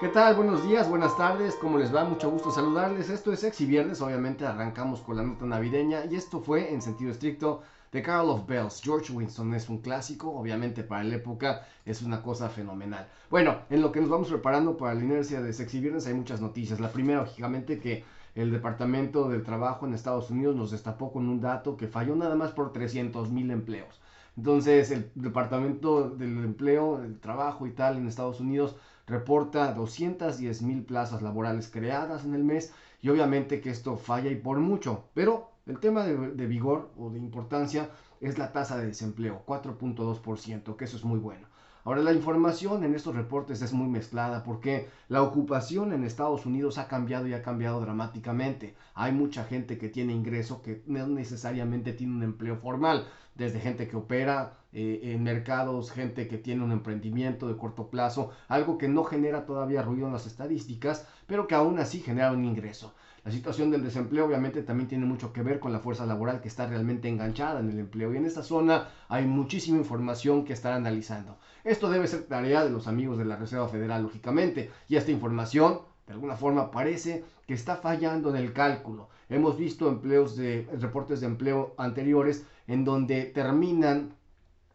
¿Qué tal? Buenos días, buenas tardes, ¿cómo les va? Mucho gusto saludarles. Esto es Sexy Viernes, obviamente arrancamos con la nota navideña y esto fue en sentido estricto The Carol of Bells. George Winston es un clásico, obviamente para la época es una cosa fenomenal. Bueno, en lo que nos vamos preparando para la inercia de Sexy Viernes hay muchas noticias. La primera, lógicamente, que el Departamento del Trabajo en Estados Unidos nos destapó con un dato que falló nada más por 300 mil empleos. Entonces, el Departamento del Empleo, del Trabajo y tal en Estados Unidos reporta 210 mil plazas laborales creadas en el mes y obviamente que esto falla y por mucho, pero el tema de, vigor o de importancia es la tasa de desempleo, 4.2%, que eso es muy bueno. Ahora, la información en estos reportes es muy mezclada porque la ocupación en Estados Unidos ha cambiado y ha cambiado dramáticamente. Hay mucha gente que tiene ingreso que no necesariamente tiene un empleo formal, desde gente que opera eh, en mercados, gente que tiene un emprendimiento de corto plazo, algo que no genera todavía ruido en las estadísticas, pero que aún así genera un ingreso. La situación del desempleo obviamente también tiene mucho que ver con la fuerza laboral que está realmente enganchada en el empleo y en esta zona hay muchísima información que estar analizando. Esto debe ser tarea de los amigos de la Reserva Federal, lógicamente, y esta información de alguna forma parece que está fallando en el cálculo. Hemos visto empleos de reportes de empleo anteriores en donde terminan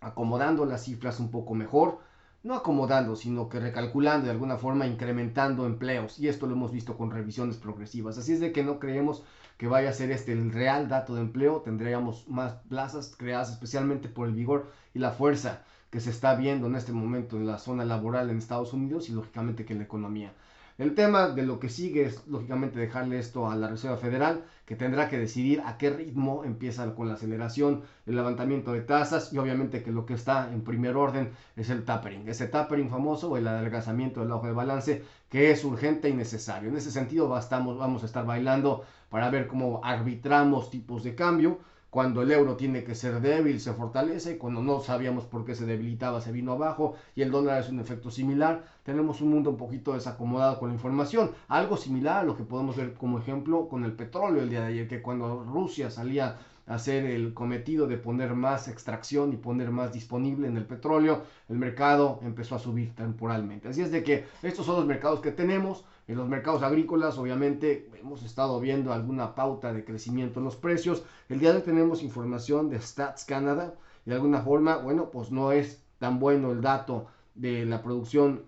acomodando las cifras un poco mejor, no acomodando, sino que recalculando de alguna forma, incrementando empleos. Y esto lo hemos visto con revisiones progresivas. Así es de que no creemos que vaya a ser este el real dato de empleo. Tendríamos más plazas creadas especialmente por el vigor y la fuerza que se está viendo en este momento en la zona laboral en Estados Unidos y lógicamente que en la economía. El tema de lo que sigue es, lógicamente, dejarle esto a la Reserva Federal, que tendrá que decidir a qué ritmo empieza con la aceleración, el levantamiento de tasas y obviamente que lo que está en primer orden es el tapering. Ese tapering famoso o el adelgazamiento del ojo de balance que es urgente y necesario. En ese sentido vamos a estar bailando para ver cómo arbitramos tipos de cambio cuando el euro tiene que ser débil se fortalece, cuando no sabíamos por qué se debilitaba se vino abajo y el dólar es un efecto similar, tenemos un mundo un poquito desacomodado con la información, algo similar a lo que podemos ver como ejemplo con el petróleo el día de ayer, que cuando Rusia salía hacer el cometido de poner más extracción y poner más disponible en el petróleo, el mercado empezó a subir temporalmente. Así es de que estos son los mercados que tenemos, en los mercados agrícolas, obviamente, hemos estado viendo alguna pauta de crecimiento en los precios. El día de hoy tenemos información de Stats Canada. Y de alguna forma, bueno, pues no es tan bueno el dato de la producción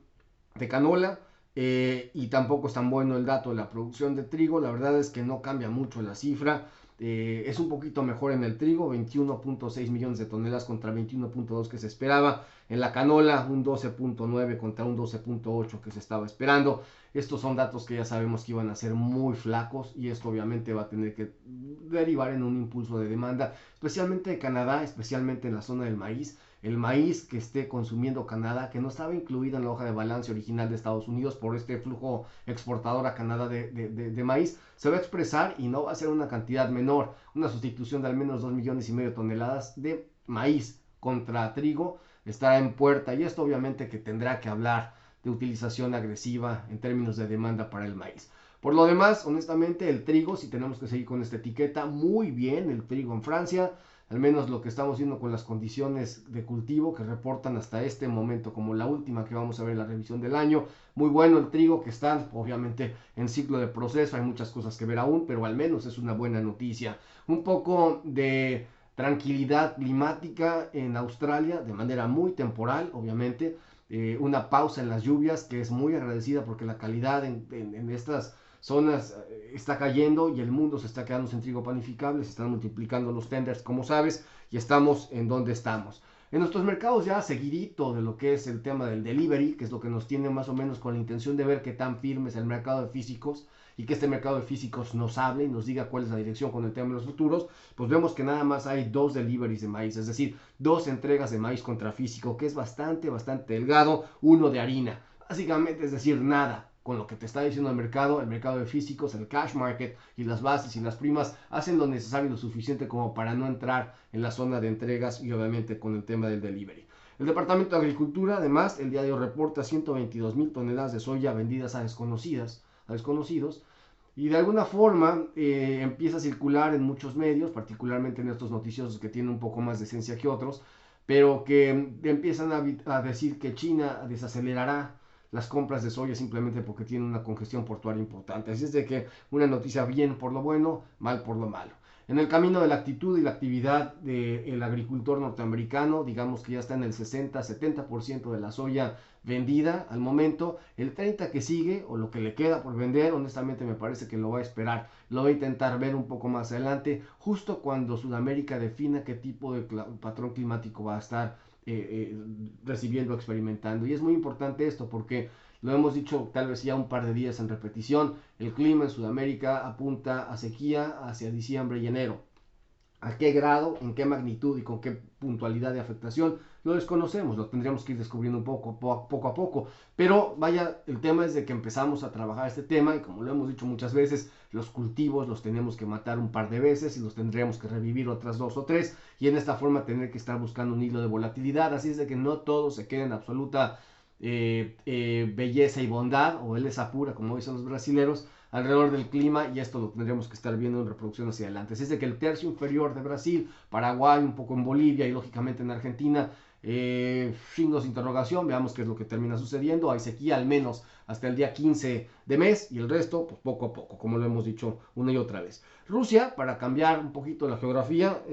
de canola. Eh, y tampoco es tan bueno el dato de la producción de trigo. La verdad es que no cambia mucho la cifra. Eh, es un poquito mejor en el trigo, 21.6 millones de toneladas contra 21.2 que se esperaba. En la canola, un 12.9 contra un 12.8 que se estaba esperando. Estos son datos que ya sabemos que iban a ser muy flacos y esto obviamente va a tener que derivar en un impulso de demanda, especialmente de Canadá, especialmente en la zona del maíz el maíz que esté consumiendo Canadá, que no estaba incluido en la hoja de balance original de Estados Unidos por este flujo exportador a Canadá de, maíz, se va a expresar y no va a ser una cantidad menor, una sustitución de al menos 2 millones y medio de toneladas de maíz contra trigo estará en puerta y esto obviamente que tendrá que hablar de utilización agresiva en términos de demanda para el maíz. Por lo demás, honestamente, el trigo, si tenemos que seguir con esta etiqueta, muy bien el trigo en Francia, al menos lo que estamos viendo con las condiciones de cultivo que reportan hasta este momento, como la última que vamos a ver en la revisión del año. Muy bueno el trigo que está obviamente en ciclo de proceso, hay muchas cosas que ver aún, pero al menos es una buena noticia. Un poco de tranquilidad climática en Australia de manera muy temporal, obviamente. Eh, una pausa en las lluvias que es muy agradecida porque la calidad en, en estas zonas eh, está cayendo y el mundo se está quedando sin trigo panificable, se están multiplicando los tenders, como sabes, y estamos en donde estamos. En nuestros mercados ya seguidito de lo que es el tema del delivery, que es lo que nos tiene más o menos con la intención de ver qué tan firme es el mercado de físicos y que este mercado de físicos nos hable y nos diga cuál es la dirección con el tema de los futuros, pues vemos que nada más hay dos deliveries de maíz, es decir, dos entregas de maíz contra físico, que es bastante, bastante delgado, uno de harina. Básicamente es decir, nada con lo que te está diciendo el mercado, el mercado de físicos, el cash market y las bases y las primas hacen lo necesario y lo suficiente como para no entrar en la zona de entregas y obviamente con el tema del delivery. El Departamento de Agricultura, además, el diario reporta 122 mil toneladas de soya vendidas a desconocidas, a desconocidos, y de alguna forma eh, empieza a circular en muchos medios, particularmente en estos noticiosos que tienen un poco más de esencia que otros, pero que empiezan a decir que China desacelerará las compras de soya simplemente porque tienen una congestión portuaria importante. Así es de que una noticia bien por lo bueno, mal por lo malo. En el camino de la actitud y la actividad del agricultor norteamericano, digamos que ya está en el 60-70% de la soya vendida al momento. El 30 que sigue o lo que le queda por vender, honestamente me parece que lo va a esperar. Lo va a intentar ver un poco más adelante, justo cuando Sudamérica defina qué tipo de patrón climático va a estar eh, eh, recibiendo, experimentando. Y es muy importante esto porque lo hemos dicho tal vez ya un par de días en repetición, el clima en Sudamérica apunta a sequía hacia diciembre y enero. ¿A qué grado, en qué magnitud y con qué puntualidad de afectación? Lo desconocemos, lo tendríamos que ir descubriendo un poco, poco a poco. Pero vaya, el tema es de que empezamos a trabajar este tema y como lo hemos dicho muchas veces, los cultivos los tenemos que matar un par de veces y los tendremos que revivir otras dos o tres y en esta forma tener que estar buscando un hilo de volatilidad. Así es de que no todo se quede en absoluta eh, eh, belleza y bondad, o belleza pura, como dicen los brasileros, alrededor del clima, y esto lo tendremos que estar viendo en reproducción hacia adelante. Así es de que el tercio inferior de Brasil, Paraguay, un poco en Bolivia y lógicamente en Argentina, eh, de interrogación, veamos qué es lo que termina sucediendo. Hay sequía al menos hasta el día 15 de mes y el resto, pues poco a poco, como lo hemos dicho una y otra vez. Rusia, para cambiar un poquito la geografía,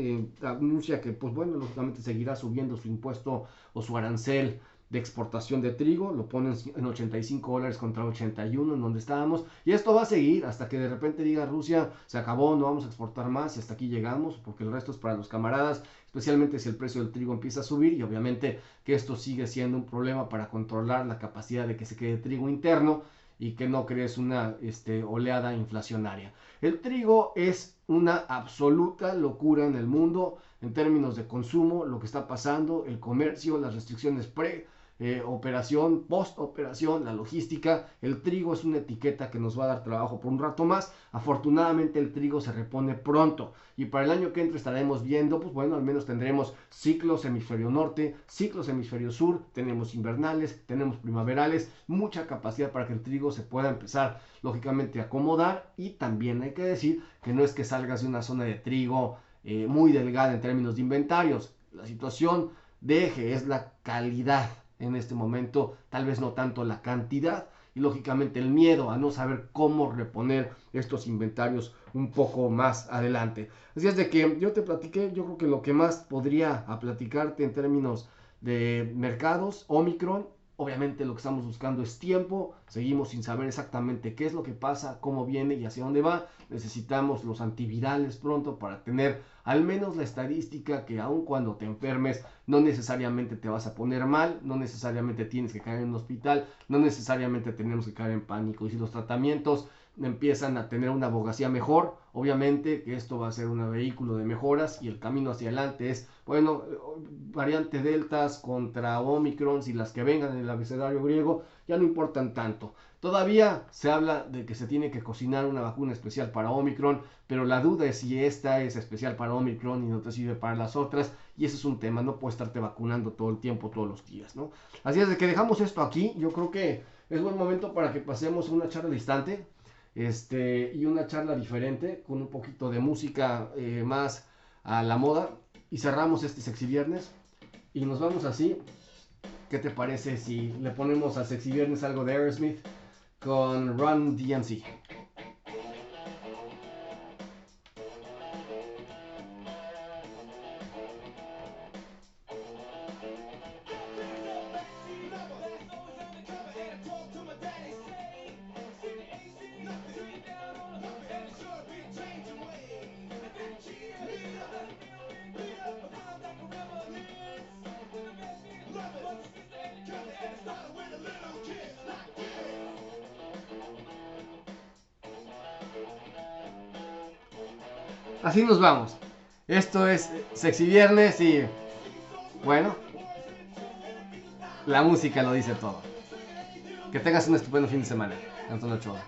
anuncia que, pues bueno, lógicamente seguirá subiendo su impuesto o su arancel de exportación de trigo, lo ponen en 85 dólares contra 81 en donde estábamos, y esto va a seguir hasta que de repente diga Rusia, se acabó, no vamos a exportar más y hasta aquí llegamos, porque el resto es para los camaradas, especialmente si el precio del trigo empieza a subir y obviamente que esto sigue siendo un problema para controlar la capacidad de que se quede trigo interno y que no crees una este, oleada inflacionaria. El trigo es una absoluta locura en el mundo en términos de consumo, lo que está pasando, el comercio, las restricciones pre, eh, operación, post operación, la logística. El trigo es una etiqueta que nos va a dar trabajo por un rato más. Afortunadamente el trigo se repone pronto y para el año que entra estaremos viendo, pues bueno, al menos tendremos ciclos hemisferio norte, ciclos hemisferio sur, tenemos invernales, tenemos primaverales, mucha capacidad para que el trigo se pueda empezar lógicamente a acomodar y también hay que decir que no es que salgas de una zona de trigo eh, muy delgada en términos de inventarios. La situación de eje es la calidad en este momento, tal vez no tanto la cantidad y lógicamente el miedo a no saber cómo reponer estos inventarios un poco más adelante. Así es de que yo te platiqué, yo creo que lo que más podría platicarte en términos de mercados, Omicron, obviamente lo que estamos buscando es tiempo, seguimos sin saber exactamente qué es lo que pasa, cómo viene y hacia dónde va, necesitamos los antivirales pronto para tener al menos la estadística que aun cuando te enfermes no necesariamente te vas a poner mal, no necesariamente tienes que caer en un hospital, no necesariamente tenemos que caer en pánico. Y si los tratamientos empiezan a tener una abogacía mejor, obviamente que esto va a ser un vehículo de mejoras y el camino hacia adelante es, bueno, variante deltas contra Omicron y las que vengan en el abecedario griego ya no importan tanto. Todavía se habla de que se tiene que cocinar una vacuna especial para Omicron, pero la duda es si esta es especial para Omicron y no te sirve para las otras. Y eso es un tema, no puedes estarte vacunando todo el tiempo, todos los días, ¿no? Así es de que dejamos esto aquí. Yo creo que es buen momento para que pasemos una charla distante este, y una charla diferente con un poquito de música eh, más a la moda. Y cerramos este sexy viernes y nos vamos así. ¿Qué te parece si le ponemos a sexy viernes algo de Aerosmith? con Run DMC. así nos vamos. Esto es Sexy Viernes y bueno, la música lo dice todo. Que tengas un estupendo fin de semana, Antonio Ochoa.